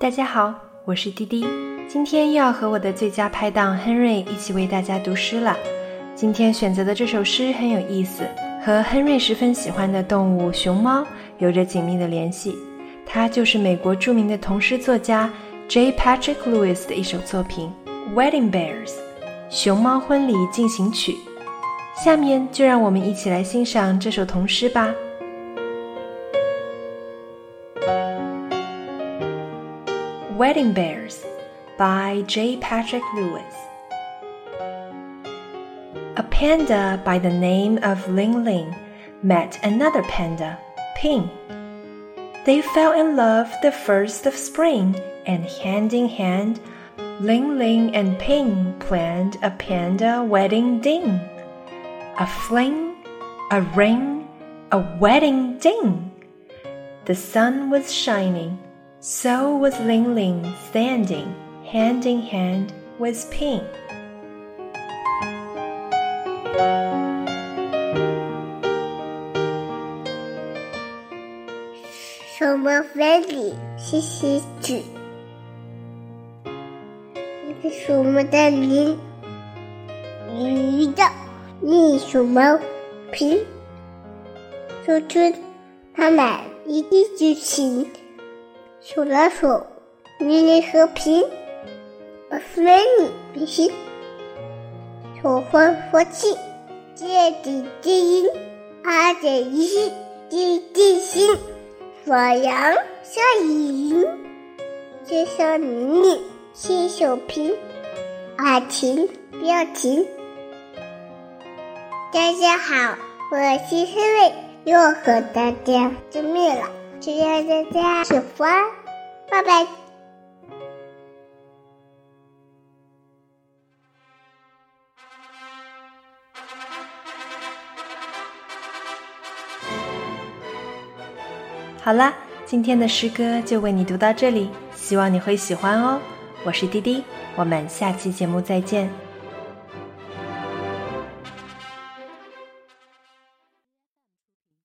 大家好，我是滴滴，今天又要和我的最佳拍档 Henry 一起为大家读诗了。今天选择的这首诗很有意思，和 Henry 十分喜欢的动物熊猫有着紧密的联系。它就是美国著名的童诗作家 J. Patrick Lewis 的一首作品《Wedding Bears》（熊猫婚礼进行曲）。下面就让我们一起来欣赏这首童诗吧。Wedding Bears by J. Patrick Lewis. A panda by the name of Ling Ling met another panda, Ping. They fell in love the first of spring, and hand in hand, Ling Ling and Ping planned a panda wedding ding. A fling, a ring, a wedding ding. The sun was shining so was Ling Ling standing hand in hand with Ping. 什么婚礼是喜剧？一个什么的林，鱼的另什么平？说出他们一定举行。 手拉手，与你和平，我随你比心，手欢佛气，借地基因，阿姐一心，地地心，佛阳下雨，就像你你亲手平，爱情不要停。大家好，我是黑妹，又和大家见面了。希望大家喜欢，拜拜。好啦，今天的诗歌就为你读到这里，希望你会喜欢哦。我是滴滴，我们下期节目再见。